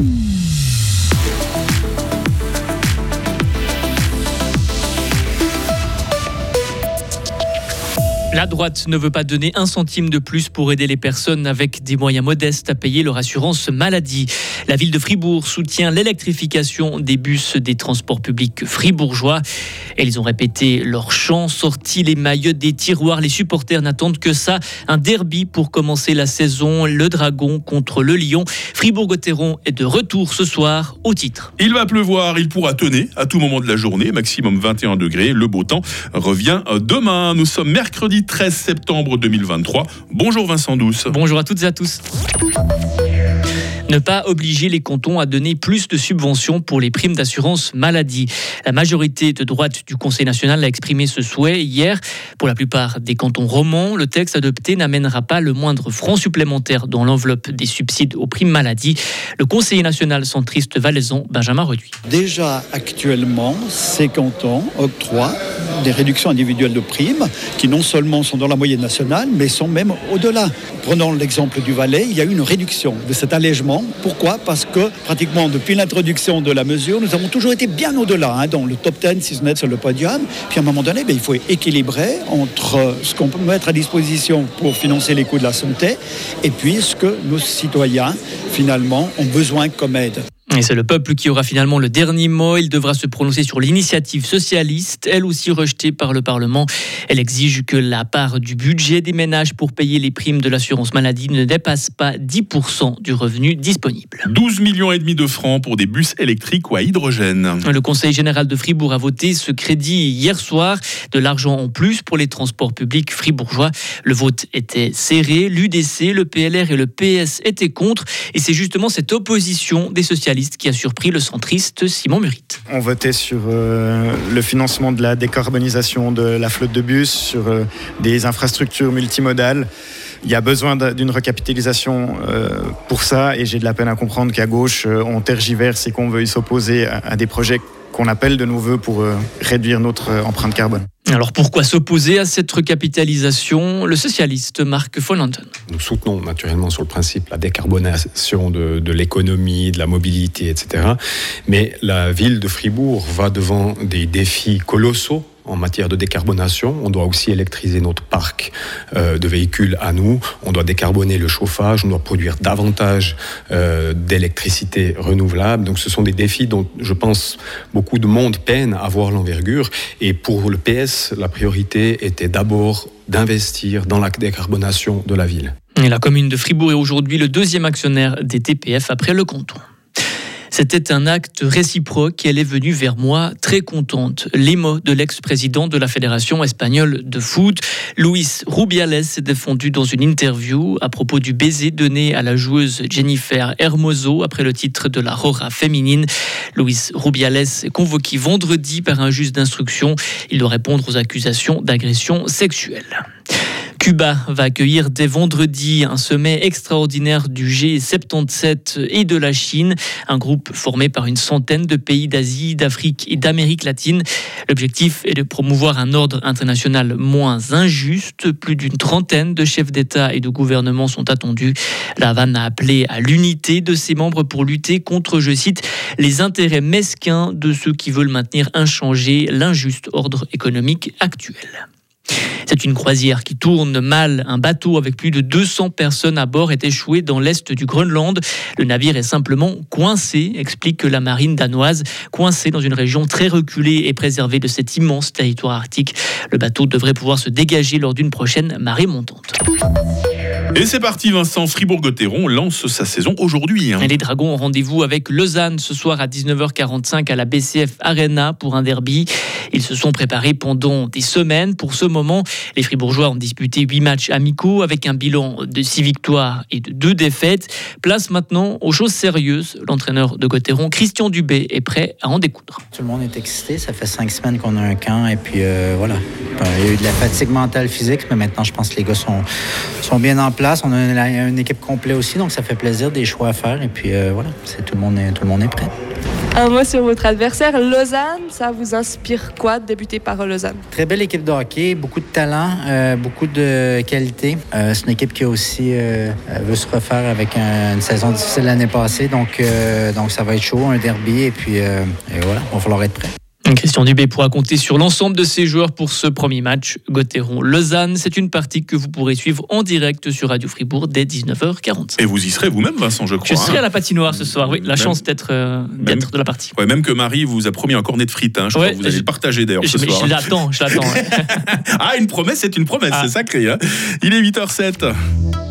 mm -hmm. La droite ne veut pas donner un centime de plus pour aider les personnes avec des moyens modestes à payer leur assurance maladie. La ville de Fribourg soutient l'électrification des bus des transports publics fribourgeois. Et ils ont répété leur chant, sorti les maillots des tiroirs. Les supporters n'attendent que ça. Un derby pour commencer la saison. Le Dragon contre le Lion. Fribourg-Gotteron est de retour ce soir au titre. Il va pleuvoir, il pourra tenir à tout moment de la journée, maximum 21 degrés. Le beau temps revient demain. Nous sommes mercredi 13 septembre 2023. Bonjour Vincent Douce. Bonjour à toutes et à tous. Ne pas obliger les cantons à donner plus de subventions pour les primes d'assurance maladie. La majorité de droite du Conseil national a exprimé ce souhait hier. Pour la plupart des cantons romans, le texte adopté n'amènera pas le moindre franc supplémentaire dans l'enveloppe des subsides aux primes maladie. Le conseiller national centriste valaisan, Benjamin Reduit. Déjà actuellement, ces cantons octroient des réductions individuelles de primes qui non seulement sont dans la moyenne nationale, mais sont même au-delà. Prenons l'exemple du Valais, il y a eu une réduction de cet allègement. Pourquoi? Parce que pratiquement depuis l'introduction de la mesure, nous avons toujours été bien au-delà, hein, dans le top 10, si ce n'est sur le podium. Puis à un moment donné, ben, il faut équilibrer entre ce qu'on peut mettre à disposition pour financer les coûts de la santé et puis ce que nos citoyens, finalement, ont besoin comme aide. Et c'est le peuple qui aura finalement le dernier mot. Il devra se prononcer sur l'initiative socialiste, elle aussi rejetée par le Parlement. Elle exige que la part du budget des ménages pour payer les primes de l'assurance maladie ne dépasse pas 10% du revenu disponible. 12 millions et demi de francs pour des bus électriques ou à hydrogène. Le Conseil général de Fribourg a voté ce crédit hier soir. De l'argent en plus pour les transports publics fribourgeois. Le vote était serré. L'UDC, le PLR et le PS étaient contre. Et c'est justement cette opposition des socialistes qui a surpris le centriste Simon Murit. On votait sur euh, le financement de la décarbonisation de la flotte de bus, sur euh, des infrastructures multimodales. Il y a besoin d'une recapitalisation euh, pour ça et j'ai de la peine à comprendre qu'à gauche, on tergiverse et qu'on veuille s'opposer à, des projets qu'on appelle de nos voeux pour réduire notre empreinte carbone. Alors pourquoi s'opposer à cette recapitalisation? Le socialiste Marc Follanton. Nous soutenons naturellement sur le principe la décarbonation de, de l'économie, de la mobilité, etc. Mais la ville de Fribourg va devant des défis colossaux en matière de décarbonation. On doit aussi électriser notre parc euh, de véhicules à nous. On doit décarboner le chauffage. On doit produire davantage euh, d'électricité renouvelable. Donc ce sont des défis dont je pense beaucoup de monde peine à voir l'envergure. Et pour le PS, la priorité était d'abord d'investir dans la décarbonation de la ville. Et la commune de Fribourg est aujourd'hui le deuxième actionnaire des TPF après le canton. C'était un acte réciproque elle est venue vers moi très contente. Les mots de l'ex-président de la Fédération espagnole de foot, Luis Rubiales, s'est défendu dans une interview à propos du baiser donné à la joueuse Jennifer Hermoso après le titre de la Rora féminine. Luis Rubiales est convoqué vendredi par un juge d'instruction. Il doit répondre aux accusations d'agression sexuelle. Cuba va accueillir dès vendredi un sommet extraordinaire du G77 et de la Chine, un groupe formé par une centaine de pays d'Asie, d'Afrique et d'Amérique latine. L'objectif est de promouvoir un ordre international moins injuste. Plus d'une trentaine de chefs d'État et de gouvernement sont attendus. La Havane a appelé à l'unité de ses membres pour lutter contre, je cite, les intérêts mesquins de ceux qui veulent maintenir inchangé l'injuste ordre économique actuel. C'est une croisière qui tourne mal. Un bateau avec plus de 200 personnes à bord est échoué dans l'est du Groenland. Le navire est simplement coincé, explique la marine danoise, coincé dans une région très reculée et préservée de cet immense territoire arctique. Le bateau devrait pouvoir se dégager lors d'une prochaine marée montante. Et c'est parti, Vincent. Fribourg-Gotteron lance sa saison aujourd'hui. Hein. Les Dragons ont rendez-vous avec Lausanne ce soir à 19h45 à la BCF Arena pour un derby. Ils se sont préparés pendant des semaines pour ce moment. Les Fribourgeois ont disputé 8 matchs amicaux avec un bilan de 6 victoires et de 2 défaites. Place maintenant aux choses sérieuses. L'entraîneur de Gotteron, Christian Dubé, est prêt à en découdre. Tout le monde est excité. Ça fait 5 semaines qu'on a un camp et puis euh, voilà. Il y a eu de la fatigue mentale, physique, mais maintenant je pense que les gars sont, sont bien en place. On a une, équipe complète aussi, donc ça fait plaisir, des choix à faire. Et puis euh, voilà, c'est, tout, le monde est, tout le monde est prêt. Un mot sur votre adversaire, Lausanne. Ça vous inspire quoi de débuter par Lausanne? Très belle équipe de hockey, beaucoup de talent, euh, beaucoup de qualité. Euh, c'est une équipe qui aussi euh, veut se refaire avec une saison difficile l'année passée. Donc, donc ça va être chaud, un derby. Et puis et voilà, il va falloir être prêt. Christian Dubé pourra compter sur l'ensemble de ses joueurs pour ce premier match. Gauthieron-Lausanne, c'est une partie que vous pourrez suivre en direct sur Radio Fribourg dès 19h40. Et vous y serez vous-même, Vincent, je crois. Je serai hein. à la patinoire ce soir, oui. La chance d'être euh, de la partie. Ouais, même que Marie vous a promis un cornet de frites. Hein. Je crois que vous allez le partager d'ailleurs ce soir. Je l'attends, je l'attends. ah, une promesse, c'est une promesse, ah. c'est sacré. Hein. Il est 8h07.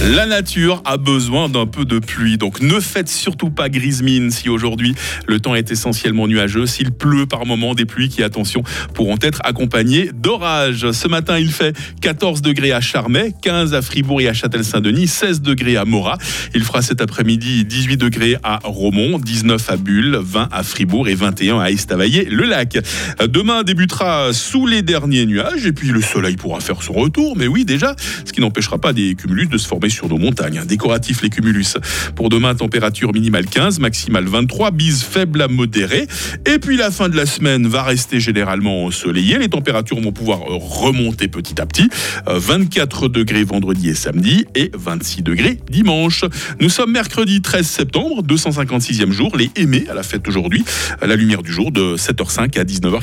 La nature a besoin d'un peu de pluie, donc ne faites surtout pas grise mine si aujourd'hui le temps est essentiellement nuageux. S'il pleut par moments, des pluies qui, attention, pourront être accompagnées d'orages. Ce matin, il fait 14 degrés à Charmey, 15 à Fribourg et à Châtel-Saint-Denis, 16 degrés à Morat. Il fera cet après-midi 18 degrés à Romont, 19 à Bulle, 20 à Fribourg et 21 à Estavayer-le-Lac. Demain débutera sous les derniers nuages et puis le soleil pourra faire son retour, mais oui, déjà, ce qui n'empêchera pas des cumulus de se former sur nos montagnes. Décoratif les cumulus. Pour demain, température minimale 15, maximale 23, bise faible à modérée. Et puis la fin de la semaine va rester généralement ensoleillée. Les températures vont pouvoir remonter petit à petit. 24 euh, degrés vendredi et samedi et 26 degrés dimanche. Nous sommes mercredi 13 septembre, 256e jour. Les aimés à la fête aujourd'hui. La lumière du jour de 7h05 à 19h40.